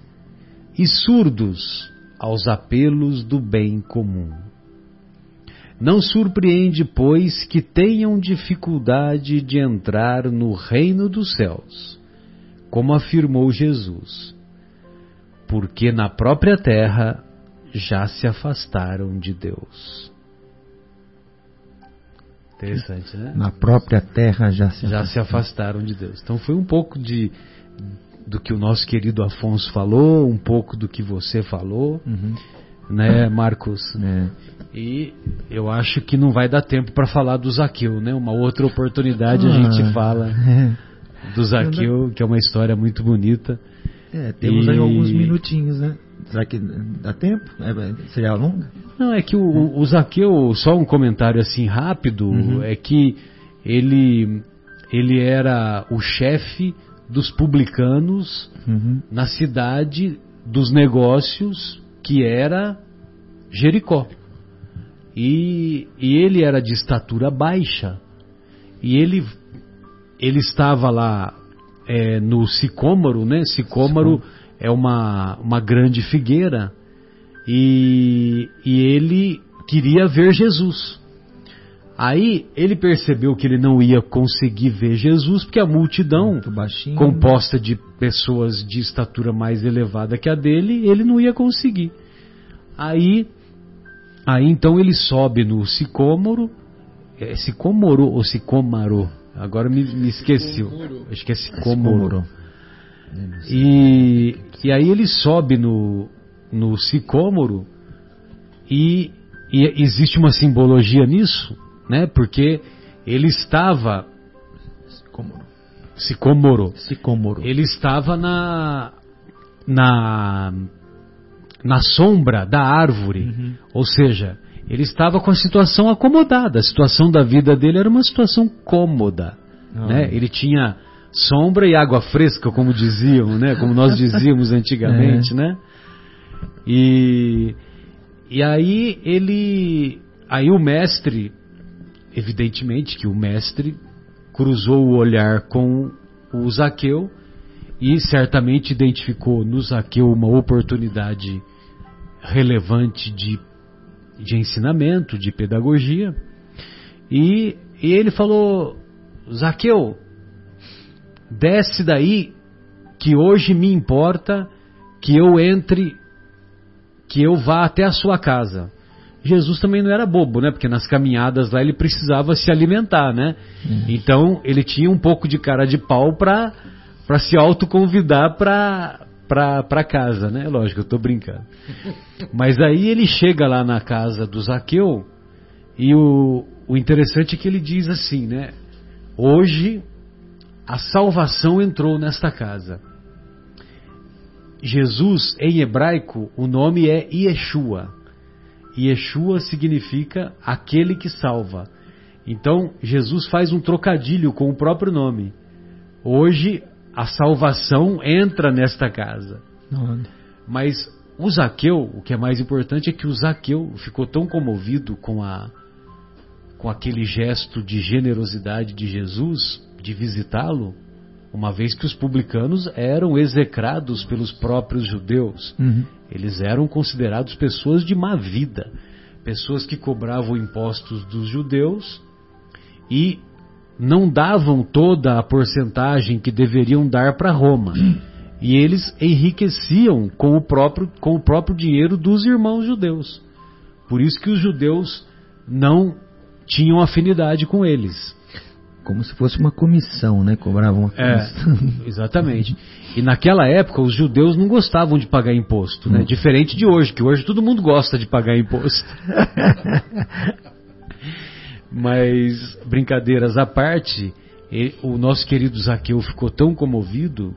S2: e surdos aos apelos do bem comum. Não surpreende, pois, que tenham dificuldade de entrar no reino dos céus, como afirmou Jesus porque na própria terra já se afastaram de Deus.
S3: Interessante, né? Na própria terra já se
S2: já afastaram. se afastaram de Deus. Então foi um pouco de do que o nosso querido Afonso falou, um pouco do que você falou, uhum. né, Marcos? É. E eu acho que não vai dar tempo para falar do Zaqueu, né? Uma outra oportunidade ah, a gente fala é. do Zaqueu, que é uma história muito bonita.
S3: É, temos e... aí alguns minutinhos, né? Será que dá tempo? É, seria longa?
S2: Não, é que o, o Zaqueu, só um comentário assim rápido, uhum. é que ele, ele era o chefe dos publicanos uhum. na cidade dos negócios que era Jericó. e, e ele era de estatura baixa e ele ele estava lá é, no sicômoro, né? Sicômoro é uma, uma grande figueira e, e ele queria ver Jesus. Aí ele percebeu que ele não ia conseguir ver Jesus porque a multidão, composta de pessoas de estatura mais elevada que a dele, ele não ia conseguir. Aí, aí então ele sobe no sicômoro, é sicômoro ou sicômaro? Agora me, me esqueci. Acho que é sicômoro. E, e aí ele sobe no, no sicômoro e, e existe uma simbologia nisso, né? Porque ele estava
S3: Sicômoro.
S2: sicômoro.
S3: Sicômoro.
S2: Ele estava na na na sombra da árvore,
S3: Uhum.
S2: ou seja, ele estava com a situação acomodada. A situação da vida dele era uma situação cômoda,
S3: Ah.
S2: né? Ele tinha sombra e água fresca, como diziam, né? Como nós dizíamos antigamente, né? E e aí ele aí o mestre evidentemente que o mestre cruzou o olhar com o Zaqueu e certamente identificou no Zaqueu uma oportunidade relevante de, de ensinamento, de pedagogia. E, e ele falou: Zaqueu, desce daí, que hoje me importa que eu entre, que eu vá até a sua casa. Jesus também não era bobo, né? Porque nas caminhadas lá ele precisava se alimentar, né? Então ele tinha um pouco de cara de pau para para se autoconvidar para para casa, né? Lógico, eu tô brincando. Mas aí ele chega lá na casa do Zaqueu e o, o interessante é que ele diz assim, né? Hoje a salvação entrou nesta casa. Jesus, em hebraico, o nome é Yeshua. Yeshua significa aquele que salva. Então, Jesus faz um trocadilho com o próprio nome. Hoje, a salvação entra nesta casa. Mas o Zaqueu, o que é mais importante é que o Zaqueu ficou tão comovido com a com aquele gesto de generosidade de Jesus de visitá-lo, uma vez que os publicanos eram execrados pelos próprios judeus.
S3: Uhum.
S2: Eles eram considerados pessoas de má vida, pessoas que cobravam impostos dos judeus e não davam toda a porcentagem que deveriam dar para Roma. E eles enriqueciam com o, próprio, com o próprio dinheiro dos irmãos judeus. Por isso que os judeus não tinham afinidade com eles.
S3: Como se fosse uma comissão, né? Cobravam uma
S2: É,
S3: comissão.
S2: exatamente. E naquela época os judeus não gostavam de pagar imposto, né? Diferente de hoje, que hoje todo mundo gosta de pagar imposto. Mas brincadeiras à parte, e- o nosso querido Zaqueu ficou tão comovido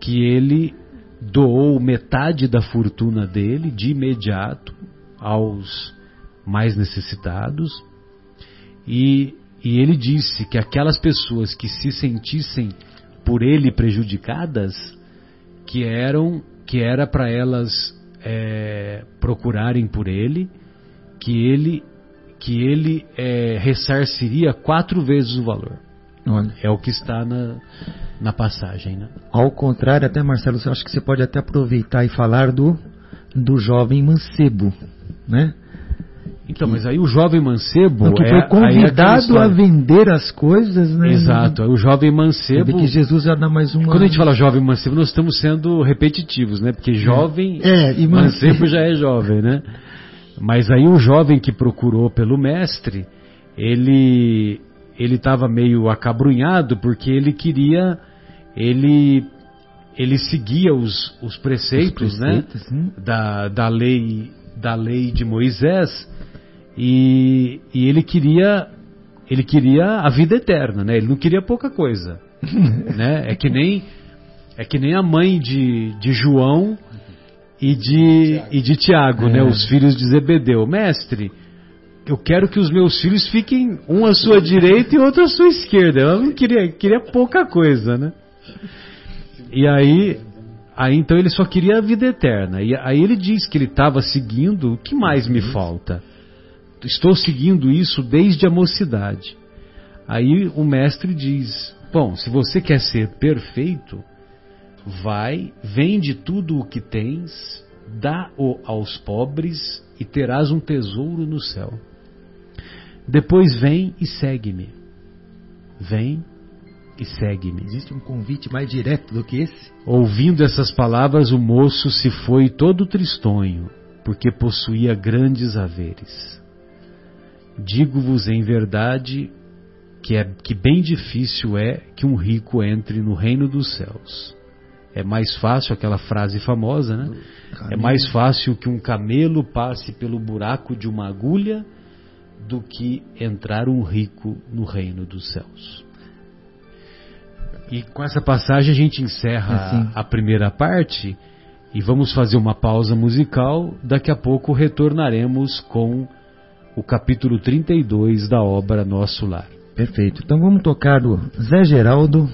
S2: que ele doou metade da fortuna dele de imediato aos mais necessitados e, e ele disse que aquelas pessoas que se sentissem por ele prejudicadas, que eram que era para elas é, procurarem por ele, que ele que ele é, ressarciria quatro vezes o valor.
S3: Olha.
S2: É o que está na, na passagem, né?
S3: Ao contrário, até Marcelo, eu acho que você pode até aproveitar e falar do, do jovem mancebo, né?
S2: Então, mas aí o jovem mancebo
S3: Não, que
S2: é,
S3: foi
S2: é
S3: convidado a
S2: história.
S3: vender as coisas, né?
S2: Exato, aí o jovem mancebo.
S3: que Jesus mais uma.
S2: Quando a gente fala jovem mancebo, nós estamos sendo repetitivos, né? Porque jovem
S3: É, e
S2: mancebo
S3: mancebo.
S2: já é jovem, né? Mas aí o jovem que procurou pelo mestre, ele ele estava meio acabrunhado porque ele queria ele ele seguia os, os preceitos,
S3: Os
S2: né?
S3: preceitos, sim.
S2: da, da lei da lei de Moisés e, e ele queria ele queria a vida eterna, né? Ele não queria pouca coisa, né? É que nem é que nem a mãe de, de João e de e de Tiago, né?
S3: É.
S2: Os filhos de Zebedeu, mestre. Eu quero que os meus filhos fiquem um à sua direita e outro à sua esquerda. Ela não queria queria pouca coisa, né? E aí Aí então ele só queria a vida eterna. E aí ele diz que ele estava seguindo, o que mais me falta? Estou seguindo isso desde a mocidade. Aí o mestre diz: Bom, se você quer ser perfeito, vai, vende tudo o que tens, dá-o aos pobres e terás um tesouro no céu. Depois vem e segue-me. Vem e segue-me.
S3: Existe um convite mais direto do que esse?
S2: Ouvindo essas palavras, o moço se foi todo tristonho, porque possuía grandes haveres. Digo-vos em verdade que é que bem difícil é que um rico entre no reino dos céus. É mais fácil aquela frase famosa, né? É mais fácil que um camelo passe pelo buraco de uma agulha do que entrar um rico no reino dos céus. E com essa passagem a gente encerra
S3: assim.
S2: a primeira parte e vamos fazer uma pausa musical. Daqui a pouco retornaremos com o capítulo 32 da obra Nosso Lar.
S3: Perfeito. Então vamos tocar do Zé Geraldo,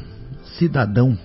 S3: Cidadão.